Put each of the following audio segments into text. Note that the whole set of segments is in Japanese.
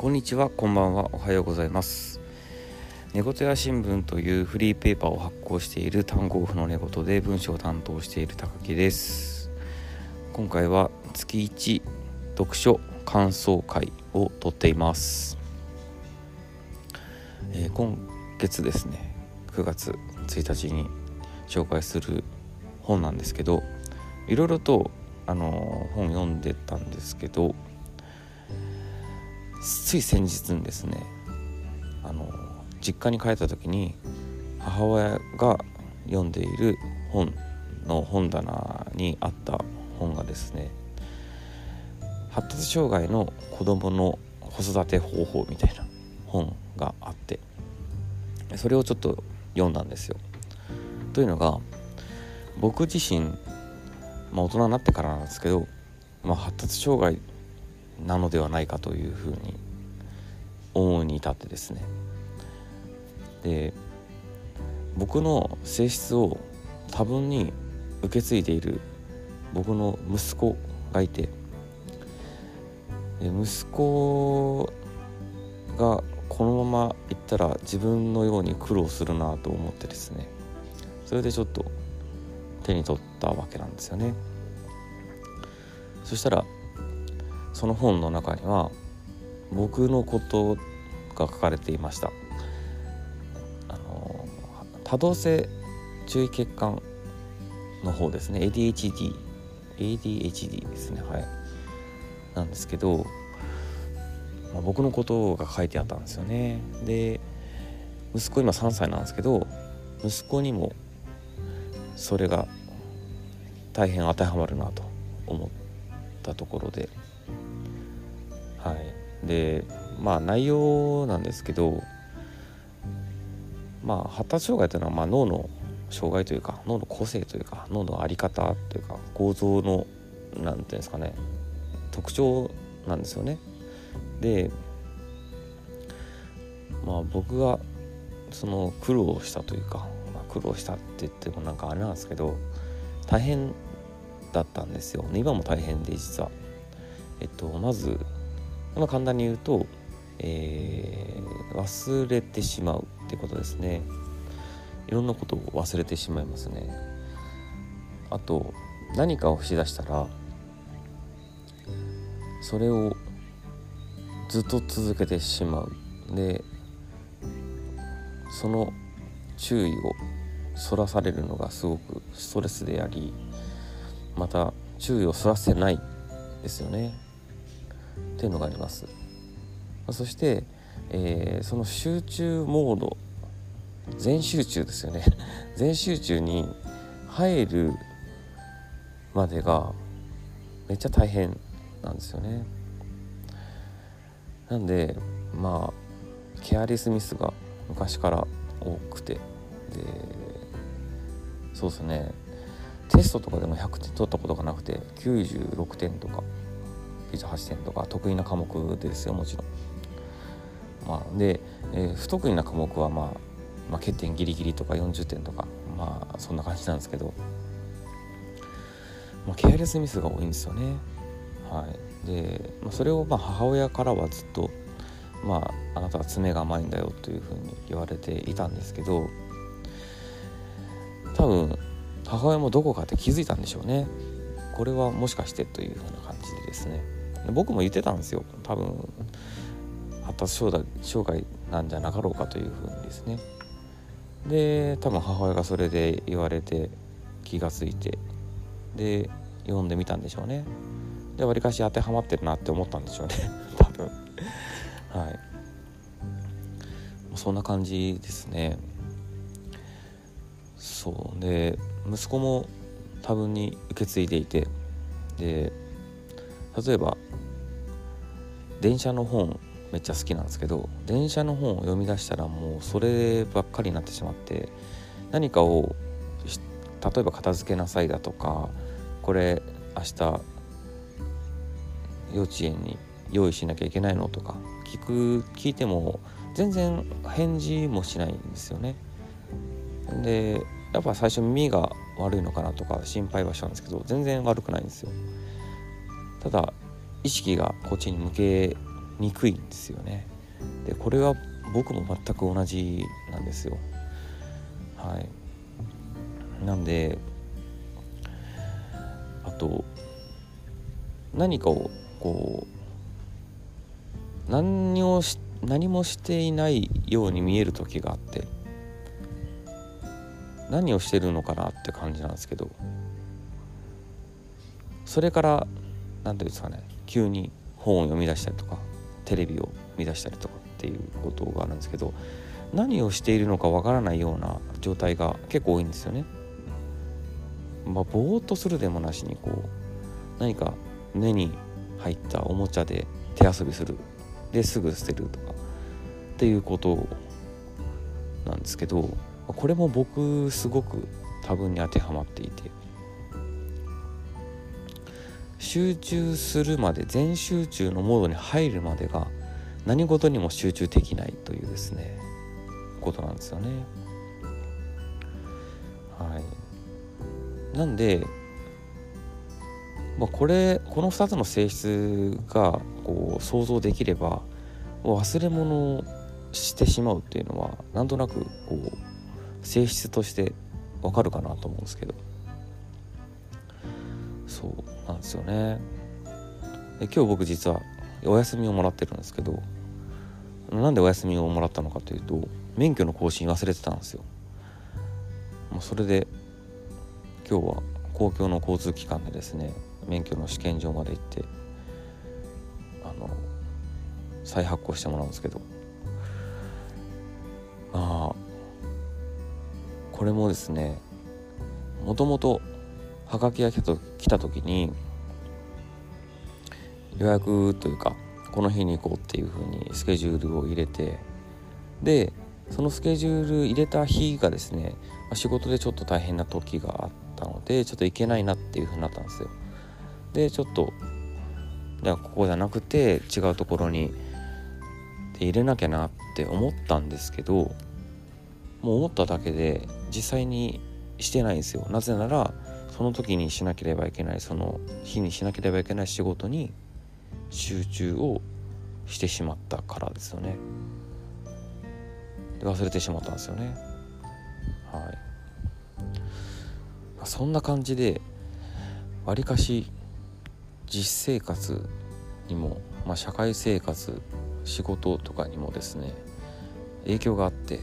こんにちはこんばんはおはようございます。寝言や新聞というフリーペーパーを発行している単語オフの寝言で文章を担当している高木です。今回は月1読書感想会をとっています、えー、今月ですね9月1日に紹介する本なんですけどいろいろとあの本読んでたんですけどつい先日にですねあの実家に帰った時に母親が読んでいる本の本棚にあった本がですね発達障害の子どもの子育て方法みたいな本があってそれをちょっと読んだんですよ。というのが僕自身、まあ、大人になってからなんですけど、まあ、発達障害なのではないかというふうに思うに至ってですね。で僕の性質を多分に受け継いでいる僕の息子がいてで息子がこのままいったら自分のように苦労するなと思ってですねそれでちょっと手に取ったわけなんですよね。そしたらその本の中には僕のことが書かれていました。あの多動性注意欠陥の方ですね。ADHD ADHD ですね。はい。なんですけど、まあ、僕のことが書いてあったんですよね。で息子今3歳なんですけど息子にもそれが大変当てはまるなと思ったところででまあ内容なんですけどまあ発達障害というのはまあ脳の障害というか脳の個性というか脳の在り方というか構造の何て言うんですかね特徴なんですよね。でまあ僕がその苦労したというか、まあ、苦労したって言ってもなんかあれなんですけど大変だったんですよ今も大変で実は。えっとまず、まあ、簡単に言うと、えー、忘れてしまうってことですね。いろんなことを忘れてしまいますね。あと何かをしだしたらそれをずっと続けてしまうでその注意をそらされるのがすごくストレスでありまた注意をそらせないですよねっていうのがあります。そして、えー、その集中モード全集中ですよね。全集中に入るまでがめっちゃ大変なんですよね。なんでまあケアリスミスが昔から多くてでそうですね。テストとかでも100点取ったことがなくて96点とか。98点とか得意な科目ですよもちろん。まあ、で、えー、不得意な科目は、まあ、まあ欠点ギリギリとか40点とかまあそんな感じなんですけど、まあ、ケアレスミスが多いんですよね。はい、で、まあ、それをまあ母親からはずっと、まあ、あなたは爪が甘いんだよというふうに言われていたんですけど多分母親もどこかって気づいたんでしょうねこれはもしかしてというふうな感じでですね僕も言ってたんですよ。多分発達障害なんじゃなかろうかというふうにですね。で多分母親がそれで言われて気が付いて。で読んでみたんでしょうね。でわりかし当てはまってるなって思ったんでしょうね。多分。はい。そんな感じですね。そう。で息子も多分に受け継いでいて。で例えば電車の本めっちゃ好きなんですけど電車の本を読み出したらもうそればっかりになってしまって何かを例えば片付けなさいだとかこれ明日幼稚園に用意しなきゃいけないのとか聞く聞いても全然返事もしないんですよね。でやっぱ最初耳が悪いのかなとか心配はしたんですけど全然悪くないんですよ。ただ意識がこっちに向けにくいんですよね。でこれは僕も全く同じなんですよ。はい。なんであと何かをこう何をし何もしていないように見える時があって何をしてるのかなって感じなんですけどそれから何ていうんですかね急に本を読み出したりとかテレビを見出したりとかっていうことがあるんですけど何をしているのかわからないような状態が結構多いんですよね。まあ、ぼーっとするでもなしにこう何か目に入ったおもちゃで手遊びする。ですぐ捨てるとかっていうことなんですけどこれも僕すごく多分に当てはまっていて。集中するまで全集中のモードに入るまでが何事にも集中できないというですねことなんですよね。はい、なんで、まあ、これこの2つの性質がこう想像できれば忘れ物をしてしまうっていうのはなんとなくこう性質としてわかるかなと思うんですけど。そう。ですよね。で今日僕実はお休みをもらってるんですけどなんでお休みをもらったのかというと免許の更新忘れてたんですよ。もうそれで今日は公共の交通機関でですね免許の試験場まで行ってあの再発行してもらうんですけど。まあこれもですねもともとはがきが来た時に予約というかこの日に行こうっていう風にスケジュールを入れてでそのスケジュール入れた日がですね仕事でちょっと大変な時があったのでちょっと行けないなっていう風になったんですよ。でちょっとじゃあここじゃなくて違うところに入れなきゃなって思ったんですけどもう思っただけで実際にしてないんですよ。なぜならその時にしなければいけないその日にしなければいけない仕事に集中をしてしまったからですよね。で忘れてしまったんですよね。はい。そんな感じでわりかし実生活にも、まあ、社会生活仕事とかにもですね影響があって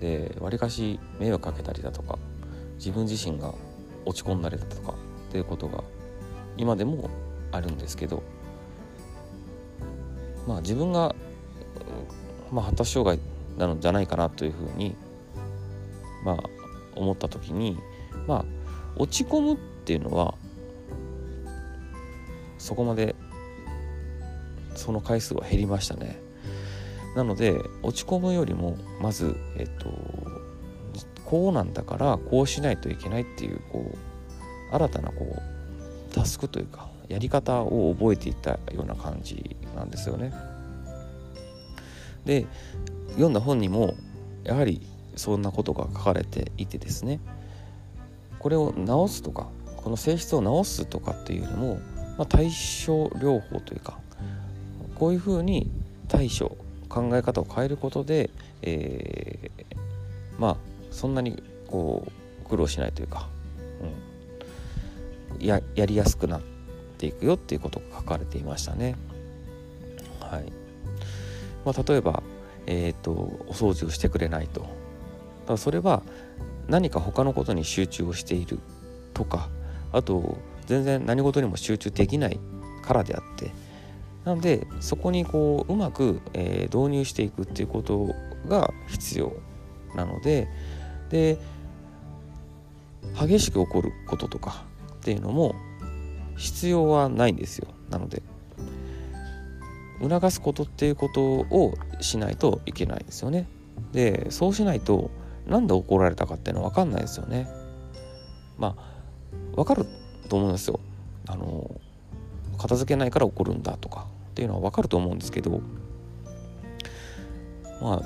でわりかし迷惑かけたりだとか自分自身が落ち込んだりだとかっていうことが今でもあるんですけどまあ自分が、まあ、発達障害なのじゃないかなというふうにまあ思った時にまあ落ち込むっていうのはそこまでその回数は減りましたね。なので落ち込むよりもまずえっとこうなんだからこうしないといけないっていうこう新たなこうタスクというかやり方を覚えていったような感じなんですよね。で読んだ本にもやはりそんなことが書かれていてですねこれを直すとかこの性質を直すとかっていうよりも、まあ、対症療法というかこういうふうに対処考え方を変えることで、えー、まあそんなにこう苦労しないというか、うん、ややりやすくなっていくよっていうことが書かれていましたね。はい。まあ、例えば、えーと、お掃除をしてくれないと。だそれは何か他のことに集中をしているとかあと全然何事にも集中できないからであって。なのでそこにこううまく、えー、導入していくっていうことが必要なので。で激しく起こることとかっていうのも必要はないんですよ。なので促すことっていうことをしないといけないですよね。でそうしないとなんで怒られたかっていうのは分かんないですよね。まあ分かると思うんですよ。あの片付けないから怒るんだとかっていうのは分かると思うんですけどまあ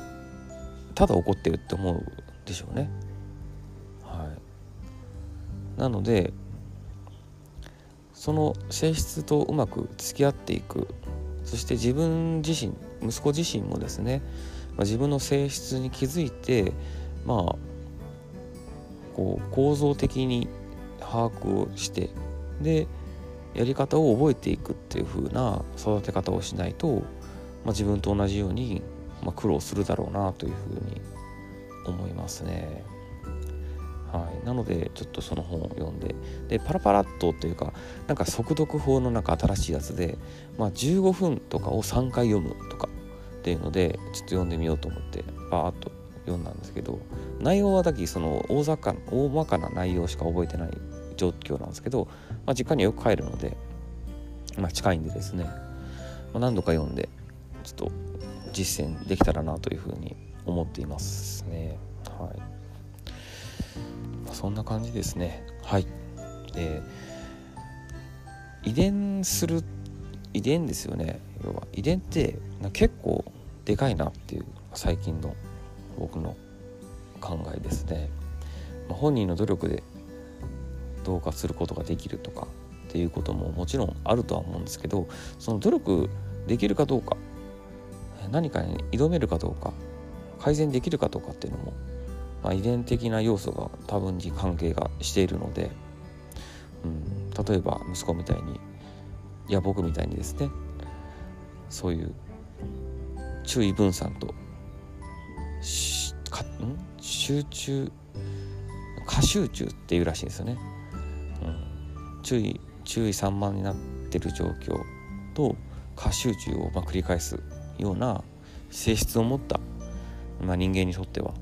ただ怒ってるって思うでしょうね。はい、なのでその性質とうまく付き合っていくそして自分自身息子自身もですね、まあ、自分の性質に気づいてまあこう構造的に把握をしてでやり方を覚えていくっていう風な育て方をしないと、まあ、自分と同じように、まあ、苦労するだろうなというふうに思いますね。はい、なのでちょっとその本を読んででパラパラっとというかなんか速読法のなんか新しいやつで、まあ、15分とかを3回読むとかっていうのでちょっと読んでみようと思ってバーッと読んだんですけど内容はだけその大雑把大まかな内容しか覚えてない状況なんですけど、まあ、実家にはよく帰るので、まあ、近いんでですね、まあ、何度か読んでちょっと実践できたらなというふうに思っていますね。はい、そんな感じですね。はい。で遺伝する遺伝ですよね要は遺伝って結構でかいなっていう最近の僕の考えですね、まあ、本人の努力でどうかすることができるとかっていうことももちろんあるとは思うんですけどその努力できるかどうか何かに挑めるかどうか改善できるかどうかっていうのも、まあ、遺伝的な要素が多分に関係がしているので、うん、例えば息子みたいにいや僕みたいにですねそういう注意分散と集中過集中っていうらしいですよね。注意注意散漫になってる状況と過集中をま繰り返すような性質を持った、まあ、人間にとっては、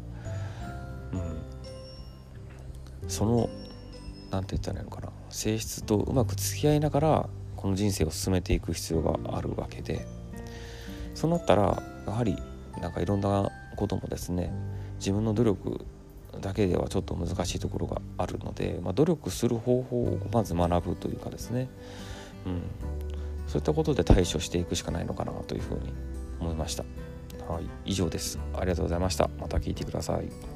その何て言ったらいいのかな性質とうまく付き合いながらこの人生を進めていく必要があるわけでそうなったらやはりなんかいろんなこともですね自分の努力だけではちょっと難しいところがあるので、まあ、努力する方法をまず学ぶというかですね、うん、そういったことで対処していくしかないのかなというふうに思いました。はい、以上です。ありがとうございました。また聞いてください。